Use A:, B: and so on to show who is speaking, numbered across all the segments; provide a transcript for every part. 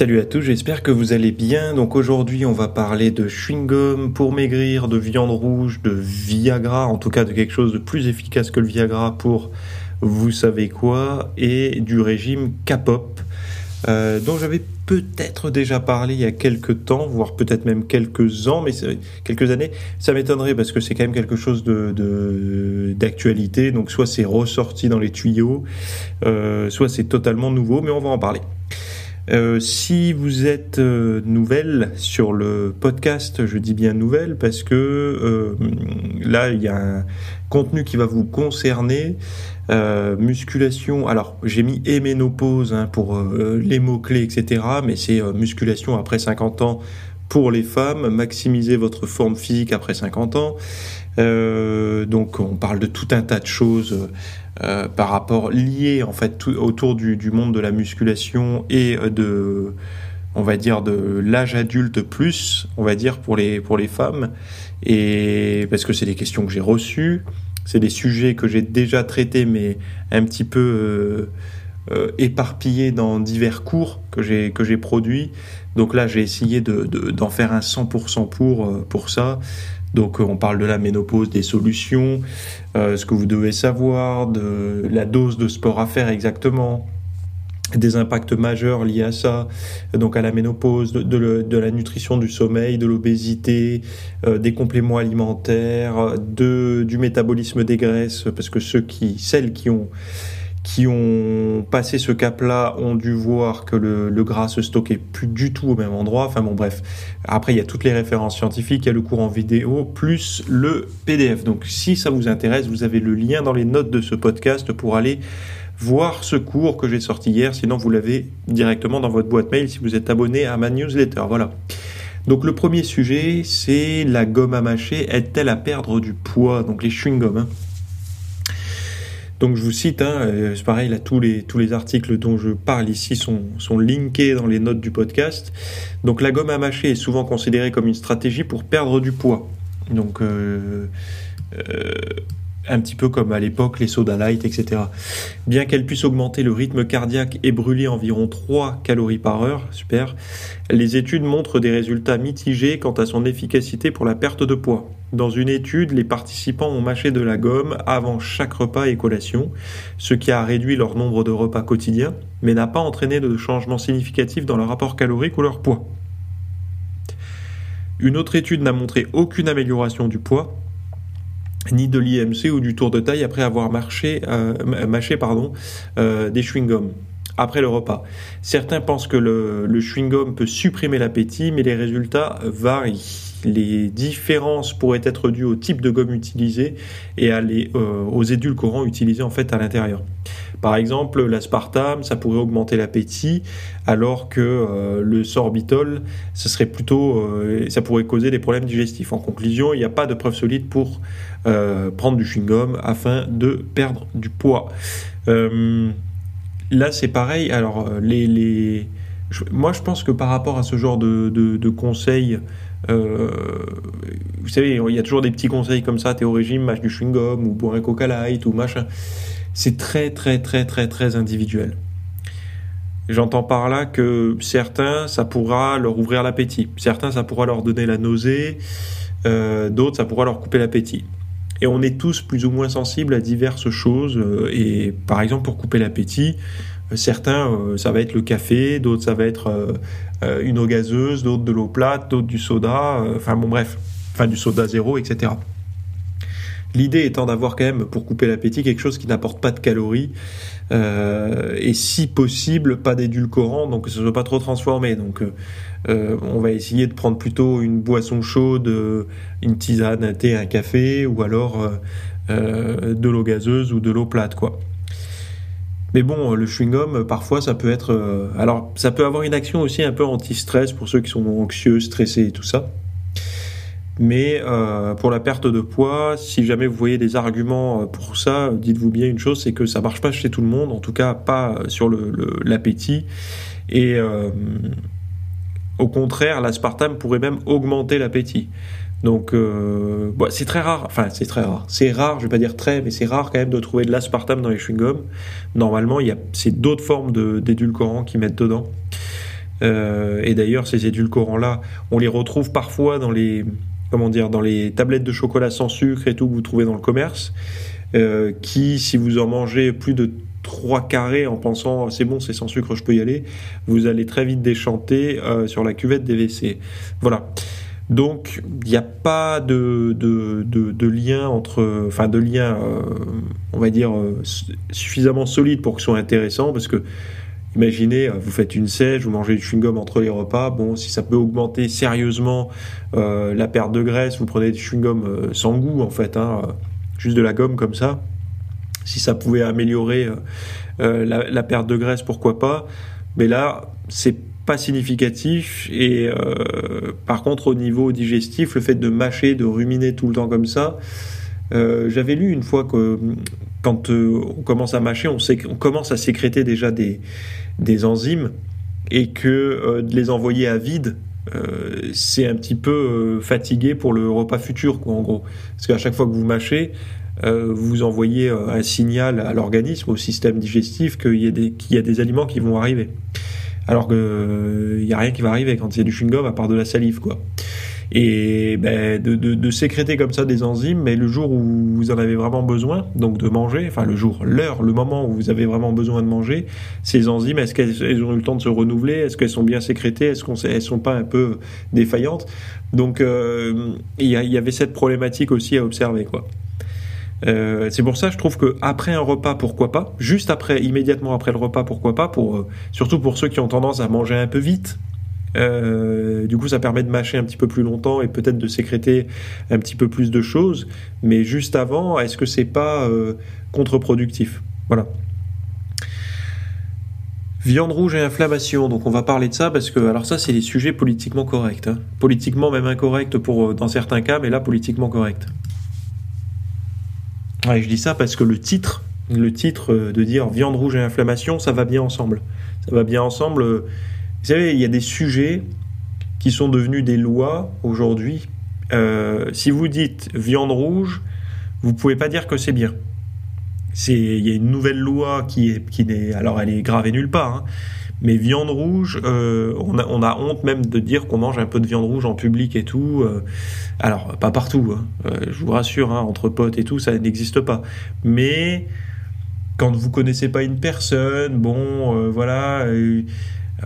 A: Salut à tous, j'espère que vous allez bien. Donc aujourd'hui, on va parler de chewing-gum pour maigrir, de viande rouge, de Viagra, en tout cas de quelque chose de plus efficace que le Viagra pour vous savez quoi, et du régime K-pop, euh, dont j'avais peut-être déjà parlé il y a quelques temps, voire peut-être même quelques ans, mais quelques années. Ça m'étonnerait parce que c'est quand même quelque chose de d'actualité. Donc soit c'est ressorti dans les tuyaux, euh, soit c'est totalement nouveau, mais on va en parler. Euh, si vous êtes euh, nouvelle sur le podcast, je dis bien nouvelle parce que euh, là il y a un contenu qui va vous concerner. musculation, alors j'ai mis et ménopause hein, pour les mots-clés, etc. Mais c'est musculation après 50 ans pour les femmes, maximiser votre forme physique après 50 ans. donc on parle de tout un tas de choses euh, par rapport lié en fait autour du, monde de la musculation et euh, de on va dire de l'âge adulte plus on va dire pour les pour les femmes. Et parce que c'est des questions que j'ai reçues c'est des sujets que j'ai déjà traités mais un petit peu euh éparpillés dans divers cours que j'ai que j'ai produits. Donc là j'ai essayé de d'en faire un 100% pour pour ça donc on parle de la ménopause, des solutions, euh, ce que vous devez savoir, de la dose de sport à faire exactement, des impacts majeurs liés à ça, donc à la ménopause, de, la nutrition, du sommeil, de l'obésité, euh, des compléments alimentaires, de, du métabolisme des graisses, parce que ceux qui, celles qui ont qui ont passé ce cap-là ont dû voir que le, gras se stockait plus du tout au même endroit. Enfin bon, bref. Après, il y a toutes les références scientifiques, il y a le cours en vidéo, plus le PDF. Donc, si ça vous intéresse, vous avez le lien dans les notes de ce podcast pour aller voir ce cours que j'ai sorti hier. Sinon, vous l'avez directement dans votre boîte mail si vous êtes abonné à ma newsletter. Voilà. Donc, le premier sujet, c'est la gomme à mâcher aide-t-elle à perdre du poids? Donc, les chewing-gums. Hein. Donc je vous cite, hein, euh, c'est pareil, là, tous les, tous les articles dont je parle ici sont, sont linkés dans les notes du podcast. Donc la gomme à mâcher est souvent considérée comme une stratégie pour perdre du poids. Donc euh, euh, un petit peu comme à l'époque les soda light, etc. Bien qu'elle puisse augmenter le rythme cardiaque et brûler environ 3 calories par heure, super, les études montrent des résultats mitigés quant à son efficacité pour la perte de poids. Dans une étude, les participants ont mâché de la gomme avant chaque repas et collation, ce qui a réduit leur nombre de repas quotidiens, mais n'a pas entraîné de changement significatif dans leur rapport calorique ou leur poids. Une autre étude n'a montré aucune amélioration du poids, ni de l'IMC ou du tour de taille après avoir marché, euh, mâché euh, des chewing-gums après le repas. Certains pensent que le, le chewing-gum peut supprimer l'appétit, mais les résultats varient. Les différences pourraient être dues au type de gomme utilisé et à les, euh, aux édulcorants utilisés en fait à l'intérieur. Par exemple, l'aspartame, ça pourrait augmenter l'appétit, alors que euh, le sorbitol, ce serait plutôt, euh, ça pourrait causer des problèmes digestifs. En conclusion, il n'y a pas de preuve solide pour prendre du chewing-gum afin de perdre du poids. là, c'est pareil. Alors, les, les... moi, je pense que par rapport à ce genre de, conseils euh, vous savez, il y a toujours des petits conseils comme ça, t'es au régime, mâche du chewing-gum ou bois un coca light ou machin. C'est très très très très très individuel. J'entends par là que certains, ça pourra leur ouvrir l'appétit. Certains, ça pourra leur donner la nausée. Euh, d'autres, ça pourra leur couper l'appétit. Et on est tous plus ou moins sensibles à diverses choses. Euh, et par exemple, pour couper l'appétit, certains, ça va être le café, d'autres, ça va être euh, une eau gazeuse, d'autres de l'eau plate, d'autres du soda, euh, enfin bon bref, enfin du soda zéro, etc. L'idée étant d'avoir quand même, pour couper l'appétit, quelque chose qui n'apporte pas de calories euh, et si possible pas d'édulcorant, donc que ce soit pas trop transformé. Donc on va essayer de prendre plutôt une boisson chaude, une tisane, un thé, un café, ou alors de l'eau gazeuse ou de l'eau plate, quoi. Mais bon, le chewing-gum, parfois, ça peut être. alors, ça peut avoir une action aussi un peu anti-stress pour ceux qui sont anxieux, stressés et tout ça. Mais euh, pour la perte de poids, si jamais vous voyez des arguments euh, pour ça, dites-vous bien une chose, c'est que ça marche pas chez tout le monde, en tout cas pas sur l'appétit. Le, et euh, au contraire, l'aspartame pourrait même augmenter l'appétit. Donc euh, c'est très rare, enfin c'est très rare, c'est rare, je vais pas dire très, mais c'est rare quand même de trouver de l'aspartame dans les chewing-gums. Normalement, c'est d'autres formes d'édulcorants qui mettent dedans. Euh, et d'ailleurs, ces édulcorants-là, on les retrouve parfois dans les comment dire, dans les tablettes de chocolat sans sucre et tout que vous trouvez dans le commerce, euh, qui, si vous en mangez plus de 3 carrés en pensant c'est bon, c'est sans sucre, je peux y aller, vous allez très vite déchanter euh, sur la cuvette des WC. Voilà. Donc, il n'y a pas de, de, de, lien entre, enfin, de lien, euh, on va dire, suffisamment solide pour que ce soit intéressant, parce que Imaginez, euh, vous faites une sèche, vous mangez du chewing-gum entre les repas. Bon, si ça peut augmenter sérieusement euh, la perte de graisse, vous prenez du chewing-gum euh, sans goût en fait, hein, juste de la gomme comme ça. Si ça pouvait améliorer la, perte de graisse, pourquoi pas. Mais là, c'est pas significatif. Et par contre, au niveau digestif, le fait de mâcher, de ruminer tout le temps comme ça, j'avais lu une fois que quand euh, on commence à mâcher, on, on, commence à sécréter déjà des, des enzymes et que euh, de les envoyer à vide, euh, c'est un petit peu fatigué pour le repas futur, quoi, en gros. Parce qu'à chaque fois que vous mâchez, vous envoyez un signal à l'organisme, au système digestif, qu'il y, y, a des aliments qui vont arriver. Alors qu'il n'y a rien qui va arriver quand a du chewing-gum à part de la salive, quoi et ben, de, de, de, sécréter comme ça des enzymes, mais le jour où vous en avez vraiment besoin, donc de manger, enfin le jour, l'heure, le moment où vous avez vraiment besoin de manger, ces enzymes, est-ce qu'elles ont eu le temps de se renouveler? Est-ce qu'elles sont bien sécrétées? Est-ce qu'elles sont pas un peu défaillantes? Donc euh, il y, y, avait cette problématique aussi à observer, quoi. Euh, c'est pour ça, je trouve que après un repas, pourquoi pas? Juste après, immédiatement après le repas, pourquoi pas? Pour euh, surtout pour ceux qui ont tendance à manger un peu vite, euh, du coup, ça permet de mâcher un petit peu plus longtemps et peut-être de sécréter un petit peu plus de choses. Mais juste avant, est-ce que c'est pas euh, contre-productif? Voilà. Viande rouge et inflammation. Donc, on va parler de ça parce que, alors ça, c'est des sujets politiquement corrects. Hein. Politiquement même incorrects pour euh, dans certains cas, mais là, politiquement corrects. Ouais, je dis ça parce que le titre, le titre de dire viande rouge et inflammation, ça va bien ensemble. Ça va bien ensemble vous savez, il y a des sujets qui sont devenus des lois aujourd'hui. Euh, si vous dites viande rouge, vous pouvez pas dire que c'est bien. Il y a une nouvelle loi qui est, qui n'est, alors elle est gravée nulle part, hein, mais viande rouge, euh, on, a, on, a, honte même de dire qu'on mange un peu de viande rouge en public et tout. Euh, alors, pas partout, hein, je vous rassure, hein, entre potes et tout, ça n'existe pas. Mais quand vous connaissez pas une personne, bon, voilà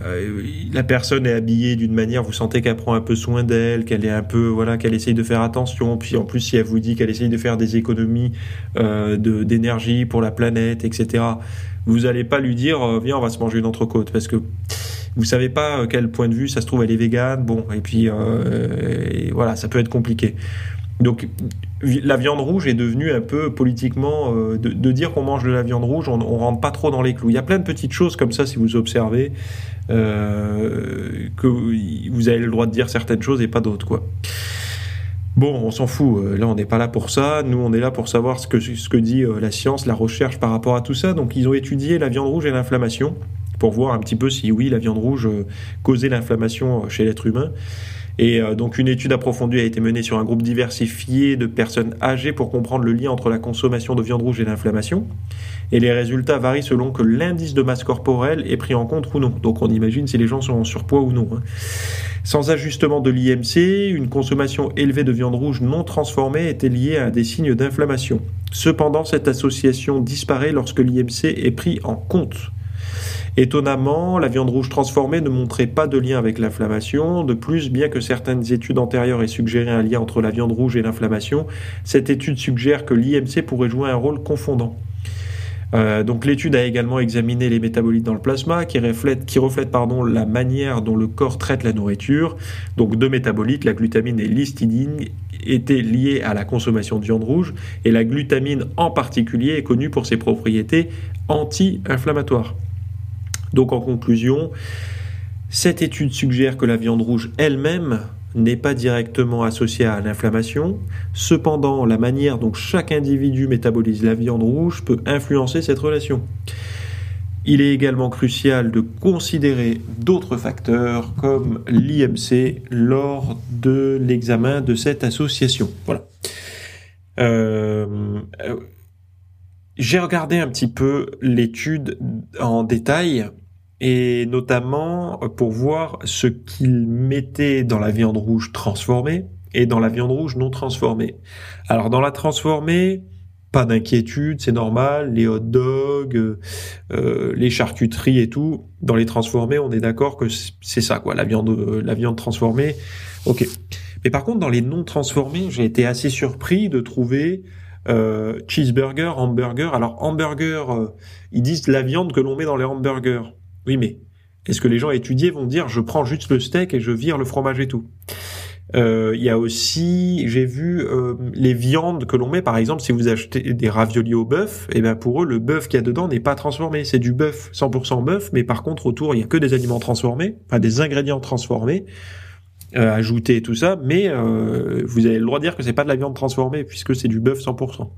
A: euh, la personne est habillée d'une manière, vous sentez qu'elle prend un peu soin d'elle, qu'elle est un peu, voilà, qu'elle essaye de faire attention. Puis en plus, si elle vous dit qu'elle essaye de faire des économies euh, d'énergie pour la planète, etc., vous n'allez pas lui dire, euh, viens, on va se manger une entrecôte, parce que vous savez pas quel point de vue ça se trouve, elle est végane, bon, et puis voilà, ça peut être compliqué. Donc la viande rouge est devenue un peu politiquement euh, de, dire qu'on mange de la viande rouge, on, rentre pas trop dans les clous. Il y a plein de petites choses comme ça si vous observez euh, que vous avez le droit de dire certaines choses et pas d'autres quoi. Bon, on s'en fout. Euh, là, on n'est pas là pour ça. Nous, on est là pour savoir ce que, ce que dit la science, la recherche par rapport à tout ça. Donc, ils ont étudié la viande rouge et l'inflammation pour voir un petit peu si oui, la viande rouge causait l'inflammation chez l'être humain. Et euh, donc une étude approfondie a été menée sur un groupe diversifié de personnes âgées pour comprendre le lien entre la consommation de viande rouge et l'inflammation. Et les résultats varient selon que l'indice de masse corporelle est pris en compte ou non. Donc on imagine si les gens sont en surpoids ou non. Hein. Sans ajustement de l'IMC, une consommation élevée de viande rouge non transformée était liée à des signes d'inflammation. Cependant, cette association disparaît lorsque l'IMC est pris en compte. Étonnamment, la viande rouge transformée ne montrait pas de lien avec l'inflammation. De plus, bien que certaines études antérieures aient suggéré un lien entre la viande rouge et l'inflammation, cette étude suggère que l'IMC pourrait jouer un rôle confondant. Euh, donc l'étude a également examiné les métabolites dans le plasma qui reflètent, la manière dont le corps traite la nourriture. Donc deux métabolites, la glutamine et l'histidine, étaient liés à la consommation de viande rouge et la glutamine en particulier est connue pour ses propriétés anti-inflammatoires. Donc en conclusion, cette étude suggère que la viande rouge elle-même n'est pas directement associée à l'inflammation. Cependant, la manière dont chaque individu métabolise la viande rouge peut influencer cette relation. Il est également crucial de considérer d'autres facteurs comme l'IMC lors de l'examen de cette association. Voilà. Euh, euh, j'ai regardé un petit peu l'étude en détail et notamment pour voir ce qu'ils mettaient dans la viande rouge transformée et dans la viande rouge non transformée. Alors dans la transformée, pas d'inquiétude, c'est normal, les hot dogs, euh, les charcuteries et tout, dans les transformés, on est d'accord que c'est ça quoi, la viande la viande transformée. OK. Mais par contre dans les non transformés, j'ai été assez surpris de trouver euh, cheeseburger, hamburger. Alors hamburger, euh, ils disent la viande que l'on met dans les hamburgers. Oui, mais est-ce que les gens étudiés vont dire je prends juste le steak et je vire le fromage et tout? Euh, il y a aussi, j'ai vu euh, les viandes que l'on met, par exemple, si vous achetez des raviolis au bœuf, et eh ben pour eux, le bœuf qu'il y a dedans n'est pas transformé. C'est du bœuf, 100% bœuf, mais par contre autour, il y a que des aliments transformés, enfin des ingrédients transformés, euh, ajoutés et tout ça. Mais euh, vous avez le droit de dire que c'est pas de la viande transformée puisque c'est du bœuf 100%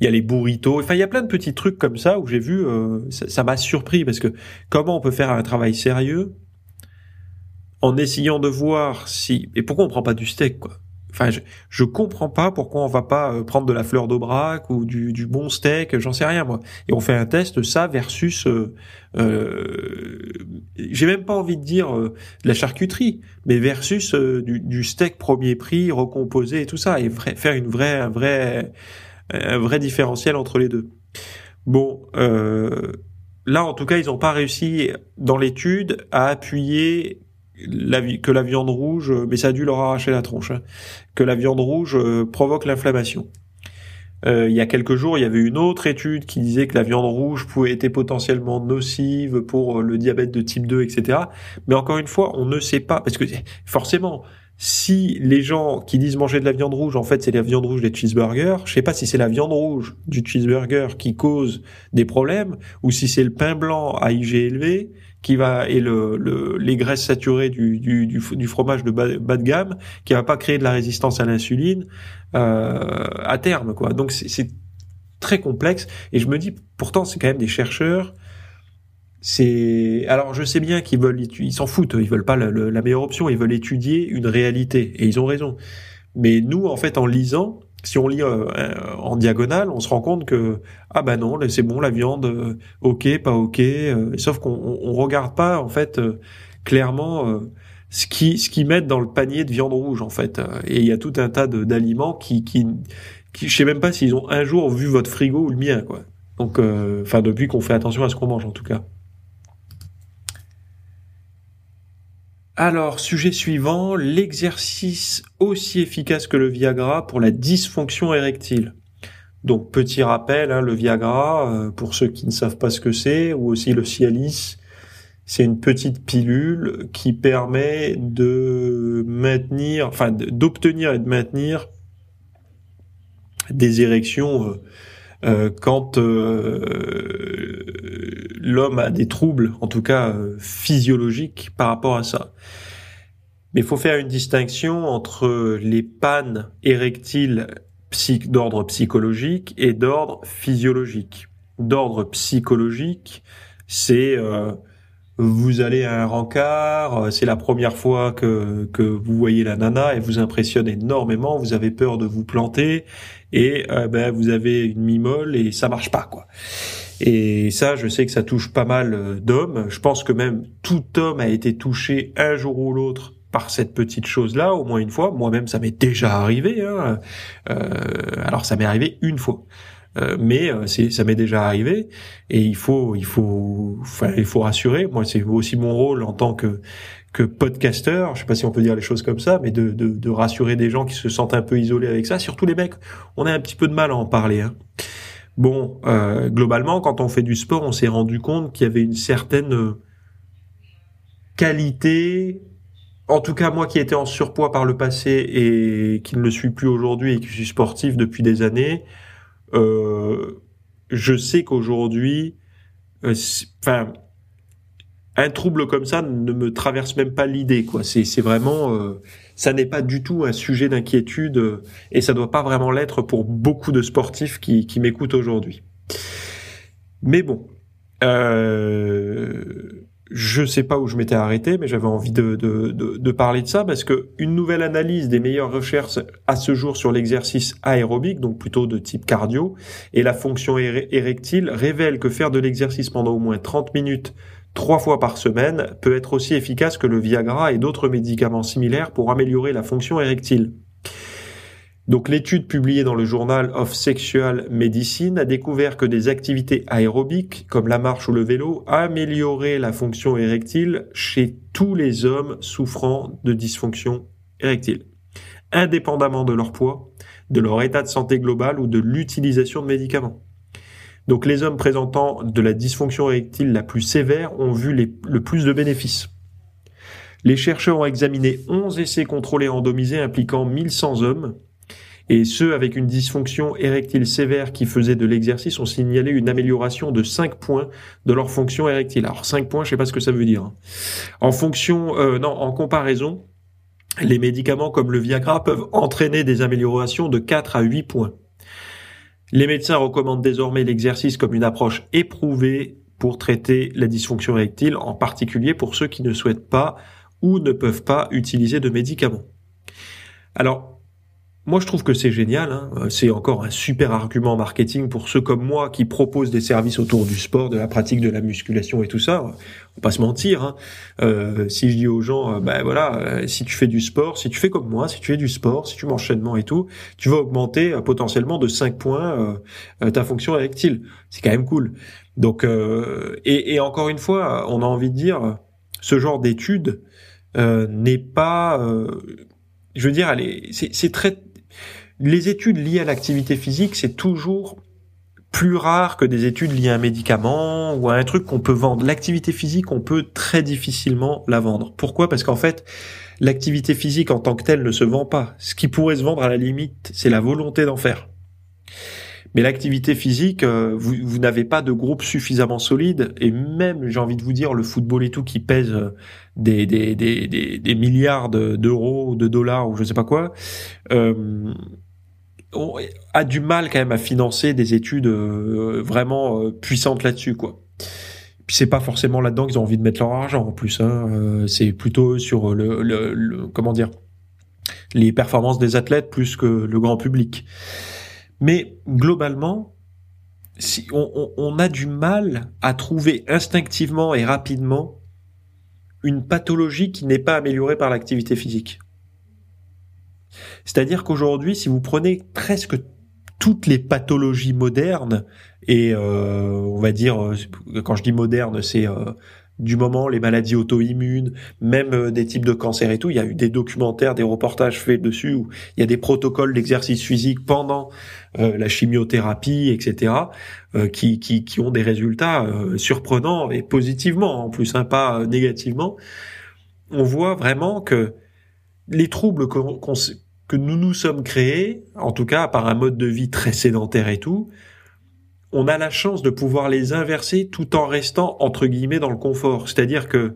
A: il y a les burritos, enfin il y a plein de petits trucs comme ça où j'ai vu, euh, ça m'a surpris parce que comment on peut faire un travail sérieux en essayant de voir si et pourquoi on prend pas du steak quoi? Enfin, je, je comprends pas pourquoi on va pas euh, prendre de la fleur d'aubrac ou du, du bon steak, j'en sais rien moi. Et on fait un test ça versus, euh, euh j'ai même pas envie de dire de la charcuterie, mais versus du, du, steak premier prix recomposé et tout ça, et faire une vraie, un vrai un vrai différentiel entre les deux. Bon, euh, là en tout cas, ils n'ont pas réussi dans l'étude à appuyer que la viande rouge, mais ça a dû leur arracher la tronche, hein, que la viande rouge euh, provoque l'inflammation. Euh, il y a quelques jours, il y avait une autre étude qui disait que la viande rouge pouvait être potentiellement nocive pour le diabète de type 2, etc. Mais encore une fois, on ne sait pas, parce que forcément, si les gens qui disent manger de la viande rouge, en fait, c'est la viande rouge des cheeseburgers, je sais pas si c'est la viande rouge du cheeseburger qui cause des problèmes ou si c'est le pain blanc à IG élevé qui va et le, les graisses saturées du, du, du, fromage de bas, de gamme qui va pas créer de la résistance à l'insuline euh, à terme, quoi. Donc c'est très complexe et je me dis pourtant c'est quand même des chercheurs c'est alors je sais bien qu'ils veulent ils s'en foutent ils veulent pas la, meilleure option ils veulent étudier une réalité et ils ont raison. Mais nous en fait en lisant si on lit euh, en diagonale on se rend compte que ah bah non c'est bon la viande euh, ok pas ok euh, sauf qu'on on, regarde pas en fait clairement ce qui ce qu'ils mettent dans le panier de viande rouge en fait. Et il y a tout un tas d'aliments qui qui qui je sais même pas s'ils ont un jour vu votre frigo ou le mien quoi. Donc enfin depuis qu'on fait attention à ce qu'on mange en tout cas Alors, sujet suivant, l'exercice aussi efficace que le Viagra pour la dysfonction érectile. Donc, petit rappel, hein, le Viagra, euh, pour ceux qui ne savent pas ce que c'est, ou aussi le Cialis, c'est une petite pilule qui permet de maintenir, enfin, d'obtenir et de maintenir des érections euh, euh, quand euh, l'homme a des troubles, en tout cas euh, physiologiques, par rapport à ça. Mais il faut faire une distinction entre les pannes érectiles d'ordre psychologique et d'ordre physiologique. D'ordre psychologique, c'est vous allez à un rencard, c'est la première fois que, que vous voyez la nana, et vous impressionne énormément, vous avez peur de vous planter, et euh, ben vous avez une mimole et ça marche pas quoi. Et ça, je sais que ça touche pas mal euh, d'hommes. Je pense que même tout homme a été touché un jour ou l'autre par cette petite chose-là, au moins une fois. Moi-même, ça m'est déjà arrivé. Hein. Euh, alors, ça m'est arrivé une fois. Euh, mais euh, ça m'est déjà arrivé et il faut il faut enfin il faut rassurer moi c'est aussi mon rôle en tant que que podcasteur, je sais pas si on peut dire les choses comme ça, mais de, de, de, rassurer des gens qui se sentent un peu isolés avec ça, surtout les mecs, on a un petit peu de mal à en parler. Hein. Bon, euh, globalement, quand on fait du sport, on s'est rendu compte qu'il y avait une certaine qualité, en tout cas moi qui étais en surpoids par le passé et qui ne le suis plus aujourd'hui et qui suis sportif depuis des années, euh, je sais qu'aujourd'hui, euh, enfin, un trouble comme ça ne me traverse même pas l'idée, quoi. C'est, vraiment, euh, ça n'est pas du tout un sujet d'inquiétude euh, et ça doit pas vraiment l'être pour beaucoup de sportifs qui, qui m'écoutent aujourd'hui. Mais bon, euh, je sais pas où je m'étais arrêté, mais j'avais envie de, parler de ça parce que une nouvelle analyse des meilleures recherches à ce jour sur l'exercice aérobique, donc plutôt de type cardio, et la fonction érectile révèle que faire de l'exercice pendant au moins 30 minutes trois fois par semaine peut être aussi efficace que le Viagra et d'autres médicaments similaires pour améliorer la fonction érectile. Donc l'étude publiée dans le Journal of Sexual Medicine a découvert que des activités aérobiques comme la marche ou le vélo amélioraient la fonction érectile chez tous les hommes souffrant de dysfonction érectile, indépendamment de leur poids, de leur état de santé global ou de l'utilisation de médicaments. Donc les hommes présentant de la dysfonction érectile la plus sévère ont vu le plus de bénéfices. Les chercheurs ont examiné 11 essais contrôlés randomisés impliquant 1100 hommes et ceux avec une dysfonction érectile sévère qui faisaient de l'exercice ont signalé une amélioration de 5 points de leur fonction érectile. Alors 5 points, je sais pas ce que ça veut dire. Hein. En fonction, euh, non, en comparaison, les médicaments comme le Viagra peuvent entraîner des améliorations de 4 à 8 points. Les médecins recommandent désormais l'exercice comme une approche éprouvée pour traiter la dysfonction érectile, en particulier pour ceux qui ne souhaitent pas ou ne peuvent pas utiliser de médicaments. Alors, moi, je trouve que c'est génial. Hein. C'est encore un super argument marketing pour ceux comme moi qui proposent des services autour du sport, de la pratique de la musculation et tout ça. On pas se mentir. Hein. Euh, si je dis aux gens, euh, ben voilà, euh, si tu fais du sport, si tu fais comme moi, si tu fais du sport, si tu m'enchaînements et tout, tu vas augmenter potentiellement de 5 points ta fonction érectile. C'est quand même cool. Donc, et, et, encore une fois, on a envie de dire, ce genre d'étude n'est pas je veux dire, c'est très les études liées à l'activité physique, c'est toujours plus rare que des études liées à un médicament ou à un truc qu'on peut vendre. L'activité physique, on peut très difficilement la vendre. Pourquoi? Parce qu'en fait, l'activité physique en tant que telle ne se vend pas. Ce qui pourrait se vendre à la limite, c'est la volonté d'en faire. Mais l'activité physique, euh, vous, n'avez pas de groupe suffisamment solide, et même, j'ai envie de vous dire, le football et tout qui pèse euh, des, des, des, des, milliards d'euros, de dollars ou je sais pas quoi, euh, a du mal quand même à financer des études euh, vraiment euh, puissantes là-dessus, quoi. Puis c'est pas forcément là-dedans qu'ils ont envie de mettre leur argent en plus. Hein. Euh, c'est plutôt sur le, le, comment dire les performances des athlètes plus que le grand public. Mais globalement, si on, on a du mal à trouver instinctivement et rapidement une pathologie qui n'est pas améliorée par l'activité physique. C'est-à-dire qu'aujourd'hui, si vous prenez presque toutes les pathologies modernes, et euh, on va dire, euh, quand je dis moderne, c'est euh, du moment les maladies auto-immunes, même des types de cancers et tout. Il y a eu des documentaires, des reportages faits dessus où il y a des protocoles d'exercice physique pendant la chimiothérapie, etc., qui, qui, qui, ont des résultats surprenants et positivement, en plus, hein, pas négativement. On voit vraiment que les troubles que nous nous sommes créés, en tout cas par un mode de vie très sédentaire et tout, on a la chance de pouvoir les inverser tout en restant entre guillemets dans le confort. C'est-à-dire que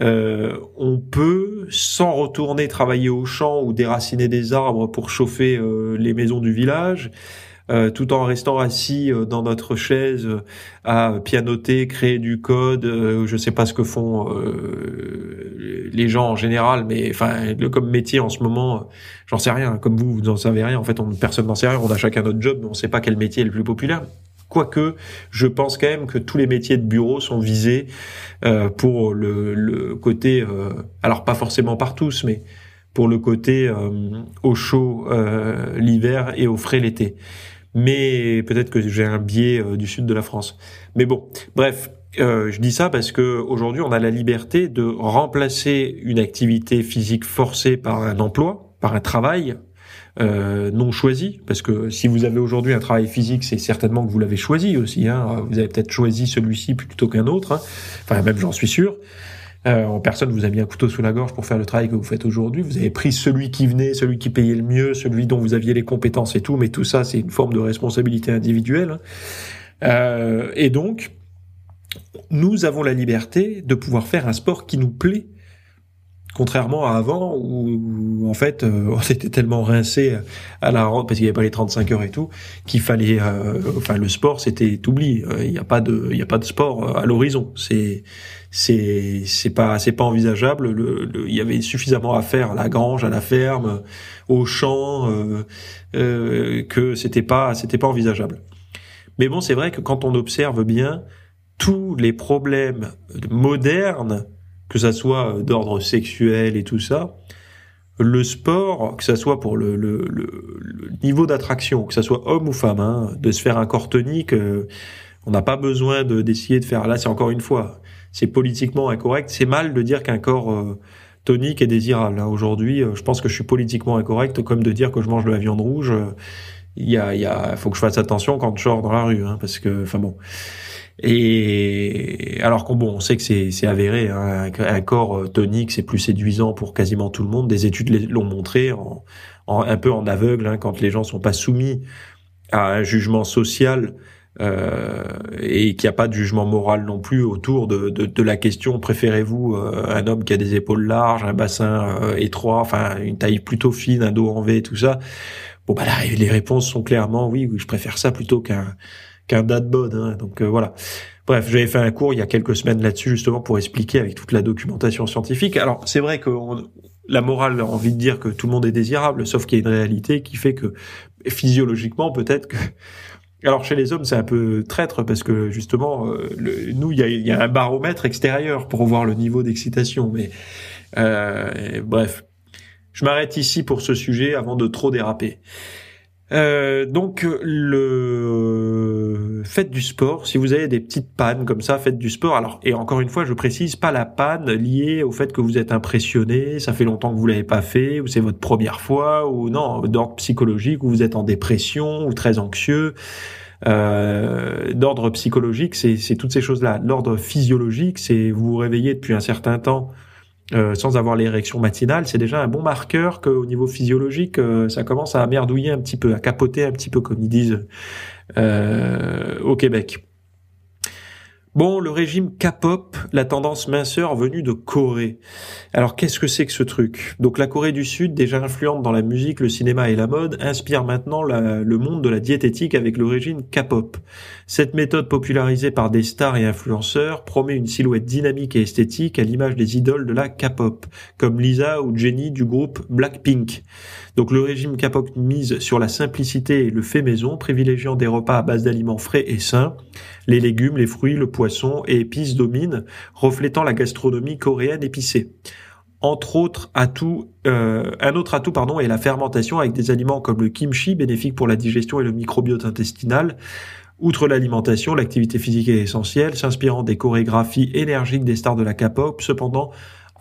A: euh, on peut, sans retourner travailler au champ ou déraciner des arbres pour chauffer euh, les maisons du village, euh, tout en restant assis euh, dans notre chaise euh, à pianoter, créer du code. je sais pas ce que font les gens en général, mais enfin comme métier en ce moment, j'en sais rien. Comme vous, vous n'en savez rien. En fait, on, personne n'en sait rien. On a chacun notre job, mais on sait pas quel métier est le plus populaire. Quoique, je pense quand même que tous les métiers de bureau sont visés pour le, le côté, alors pas forcément par tous, mais pour le côté au chaud l'hiver et au frais l'été mais peut-être que j'ai un biais euh, du sud de la France. Mais bon, bref, euh, je dis ça parce que aujourd'hui on a la liberté de remplacer une activité physique forcée par un emploi, par un travail, euh, non choisi, parce que si vous avez aujourd'hui un travail physique, c'est certainement que vous l'avez choisi aussi. Hein. Vous avez peut-être choisi celui-ci plutôt qu'un autre. Hein. Enfin, même j'en suis sûr. Euh, personne vous a mis un couteau sous la gorge pour faire le travail que vous faites aujourd'hui. Vous avez pris celui qui venait, celui qui payait le mieux, celui dont vous aviez les compétences et tout. Mais tout ça, c'est une forme de responsabilité individuelle. Euh, et donc, nous avons la liberté de pouvoir faire un sport qui nous plaît Contrairement à avant où, en fait euh, on était tellement rincé à la rente parce qu'il n'y avait pas les 35 heures et tout qu'il fallait euh, enfin le sport c'était oublié euh, il n'y a pas de il y a pas de sport à l'horizon c'est c'est c'est pas c'est pas envisageable le, il y avait suffisamment à faire à la grange à la ferme au champ que c'était pas c'était pas envisageable mais bon c'est vrai que quand on observe bien tous les problèmes modernes que ça soit euh, d'ordre sexuel et tout ça, le sport, que ça soit pour le, le, le, niveau d'attraction, que ça soit homme ou femme, hein, de se faire un corps tonique, euh, on n'a pas besoin de d'essayer de faire. Là, c'est encore une fois, c'est politiquement incorrect. C'est mal de dire qu'un corps euh, tonique est désirable. Aujourd'hui, je pense que je suis politiquement incorrect, comme de dire que je mange de la viande rouge. Il y a, il y a, faut que je fasse attention quand je sors dans la rue, hein, parce que, enfin bon. Et alors qu'on bon, on sait que c'est avéré, hein, un, corps euh, tonique c'est plus séduisant pour quasiment tout le monde. Des études l'ont montré, en, un peu en aveugle, hein, quand les gens sont pas soumis à un jugement social euh, et qu'il n'y a pas de jugement moral non plus autour de, de, de la question préférez-vous euh, un homme qui a des épaules larges, un bassin euh, étroit, enfin une taille plutôt fine, un dos en V, tout ça? Bon bah les réponses sont clairement oui, oui je préfère ça plutôt qu'un qu'un date bod. Hein, donc euh, voilà. Bref, j'avais fait un cours il y a quelques semaines là-dessus justement pour expliquer avec toute la documentation scientifique. Alors c'est vrai que la morale a envie de dire que tout le monde est désirable, sauf qu'il y a une réalité qui fait que physiologiquement peut-être que alors chez les hommes c'est un peu traître parce que justement euh, nous il y a, y a, un baromètre extérieur pour voir le niveau d'excitation, mais euh, bref. Je m'arrête ici pour ce sujet avant de trop déraper. Euh, donc le faites du sport. Si vous avez des petites pannes comme ça, faites du sport. Alors et encore une fois, je précise pas la panne liée au fait que vous êtes impressionné, ça fait longtemps que vous l'avez pas fait, ou c'est votre première fois, ou non d'ordre psychologique, ou vous êtes en dépression ou très anxieux. Euh, d'ordre psychologique, c'est toutes ces choses-là. L'ordre physiologique, c'est vous vous réveillez depuis un certain temps euh, sans avoir l'érection matinale, c'est déjà un bon marqueur qu'au niveau physiologique, euh, ça commence à merdouiller un petit peu, à capoter un petit peu, comme ils disent euh, au Québec. Bon, le régime K-pop, la tendance minceur venue de Corée. Alors qu'est-ce que c'est que ce truc? Donc la Corée du Sud, déjà influente dans la musique, le cinéma et la mode, inspire maintenant le monde de la diététique avec le régime K-pop. Cette méthode popularisée par des stars et influenceurs promet une silhouette dynamique et esthétique à l'image des idoles de la K-pop, comme Lisa ou Jennie du groupe Blackpink. Donc le régime K-pop mise sur la simplicité et le fait maison, privilégiant des repas à base d'aliments frais et sains. Les légumes, les fruits, le poisson et épices dominent, reflétant la gastronomie coréenne épicée. Entre autres atouts, euh, un autre atout pardon est la fermentation avec des aliments comme le kimchi, bénéfique pour la digestion et le microbiote intestinal. Outre l'alimentation, l'activité physique est essentielle, s'inspirant des chorégraphies énergiques des stars de la K-pop. Cependant,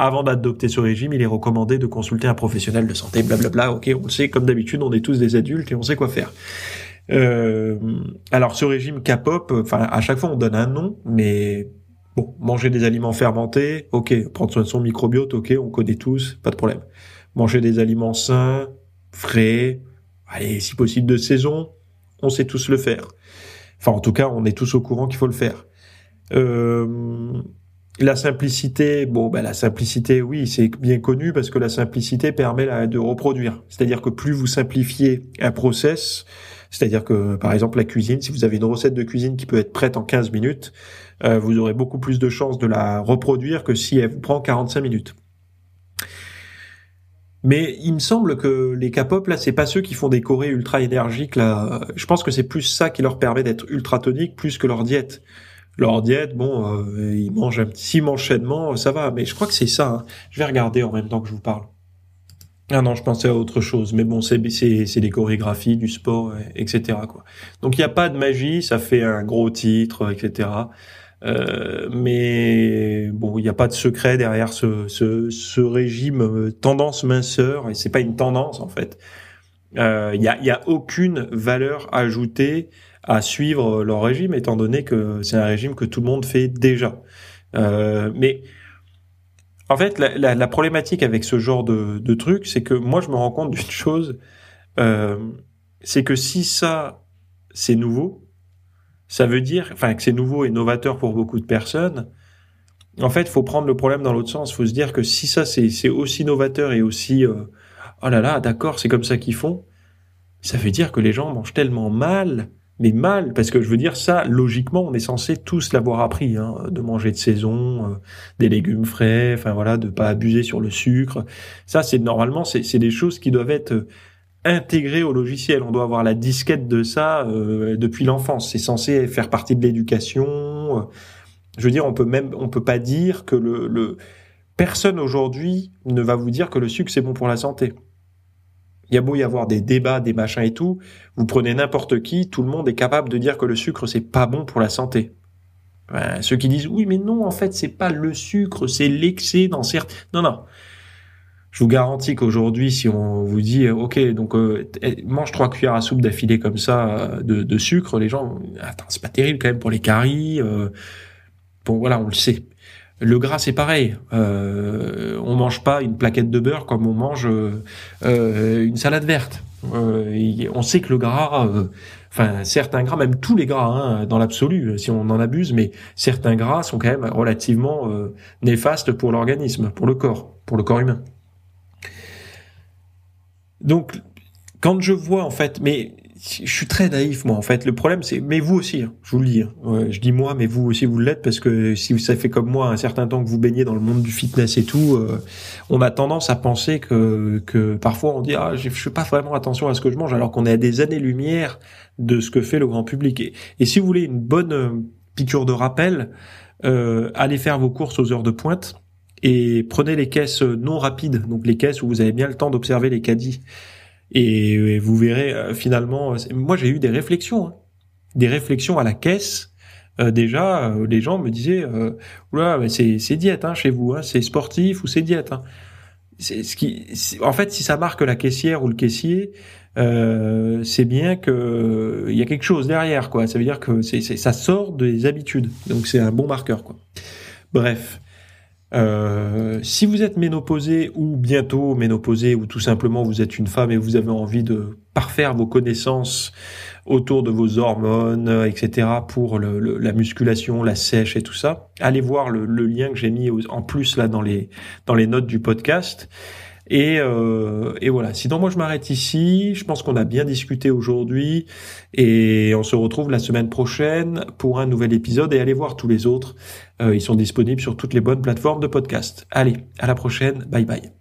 A: avant d'adopter ce régime, il est recommandé de consulter un professionnel de santé, blablabla. Ok, on le sait, comme d'habitude, on est tous des adultes et on sait quoi faire. Euh, alors ce régime K-pop, à chaque fois on donne un nom, mais bon, manger des aliments fermentés, ok, prendre soin de son microbiote, ok, on connaît tous, pas de problème. Manger des aliments sains, frais, allez, si possible de saison, on sait tous le faire. Enfin en tout cas, on est tous au courant qu'il faut le faire. Euh, la simplicité, bon, ben la simplicité, oui, c'est bien connu parce que la simplicité permet de reproduire. C'est-à-dire que plus vous simplifiez un process, c'est-à-dire que, par exemple, la cuisine, si vous avez une recette de cuisine qui peut être prête en 15 minutes, euh, vous aurez beaucoup plus de chances de la reproduire que si elle vous prend 45 minutes. Mais il me semble que les K-pop là, c'est pas ceux qui font des chorés ultra énergiques là. Je pense que c'est plus ça qui leur permet d'être ultra toniques plus que leur diète. Leur diète, bon, euh, ils mangent un petit, s'ils ça va. Mais je crois que c'est ça. Hein. Je vais regarder en même temps que je vous parle. Ah non, je pensais à autre chose, mais bon, c'est des chorégraphies, du sport, etc. Quoi. Donc il n'y a pas de magie, ça fait un gros titre, etc. Euh, mais bon, il n'y a pas de secret derrière ce, ce, ce régime euh, tendance minceur, et c'est pas une tendance en fait. il n'y a, y a aucune valeur ajoutée à suivre leur régime, étant donné que c'est un régime que tout le monde fait déjà. mais en fait, la, problématique avec ce genre de, de truc, c'est que moi, je me rends compte d'une chose, euh, c'est que si ça, c'est nouveau, ça veut dire, enfin, que c'est nouveau et novateur pour beaucoup de personnes. En fait, faut prendre le problème dans l'autre sens. Faut se dire que si ça, c'est aussi novateur et aussi, euh, oh là là, d'accord, c'est comme ça qu'ils font, ça veut dire que les gens mangent tellement mal mais mal, parce que je veux dire ça, logiquement, on est censé tous l'avoir appris, hein, de manger de saison, euh, des légumes frais, enfin voilà, de pas abuser sur le sucre. Ça, c'est normalement, c'est des choses qui doivent être euh, intégrées au logiciel. On doit avoir la disquette de ça euh, depuis l'enfance. C'est censé faire partie de l'éducation. Je veux dire, on peut même, on peut pas dire que le, le personne aujourd'hui ne va vous dire que le sucre c'est bon pour la santé. Il y a beau y avoir des débats, des machins et tout, vous prenez n'importe qui, tout le monde est capable de dire que le sucre c'est pas bon pour la santé. Ben, ceux qui disent oui mais non en fait c'est pas le sucre, c'est l'excès dans certains. Non non. Je vous garantis qu'aujourd'hui si on vous dit ok donc euh, eh, mange trois cuillères à soupe d'affilée comme ça euh, de, sucre, les gens attends c'est pas terrible quand même pour les caries. Euh. bon voilà on le sait. Le gras, c'est pareil. Euh, on mange pas une plaquette de beurre comme on mange euh, une salade verte. Euh, on sait que le gras, euh, enfin certains gras, même tous les gras, hein, dans l'absolu, si on en abuse, mais certains gras sont quand même relativement néfastes pour l'organisme, pour le corps, pour le corps humain. Donc, quand je vois en fait, mais je suis très naïf moi en fait. Le problème c'est, mais vous aussi, hein, je vous le dis. Hein. je dis moi, mais vous aussi vous l'êtes parce que si ça fait comme moi un certain temps que vous baignez dans le monde du fitness et tout, euh, on a tendance à penser que que parfois on dit ah je fais pas vraiment attention à ce que je mange alors qu'on est à des années lumière de ce que fait le grand public. Et, et si vous voulez une bonne euh, piqûre de rappel, euh, allez faire vos courses aux heures de pointe et prenez les caisses non rapides, donc les caisses où vous avez bien le temps d'observer les caddies. Et, vous verrez euh, finalement, moi j'ai eu des réflexions, hein. des réflexions à la caisse. Euh, déjà, euh, les gens me disaient, euh, oula, c'est c'est diète hein, chez vous, hein, c'est sportif ou c'est diète. Hein. C'est ce qui, en fait, si ça marque la caissière ou le caissier, euh, c'est bien que il y a quelque chose derrière, quoi. Ça veut dire que c'est ça sort des habitudes, donc c'est un bon marqueur, quoi. Bref. Euh, si vous êtes ménopausé ou bientôt ménopausé ou tout simplement vous êtes une femme et vous avez envie de parfaire vos connaissances autour de vos hormones, etc. pour la musculation, la sèche et tout ça, allez voir le, le lien que j'ai mis en plus là dans les dans les notes du podcast. Et, euh, et voilà. Sinon, moi, je m'arrête ici. Je pense qu'on a bien discuté aujourd'hui. Et on se retrouve la semaine prochaine pour un nouvel épisode. Et allez voir tous les autres. Euh, ils sont disponibles sur toutes les bonnes plateformes de podcast. Allez, à la prochaine. Bye bye.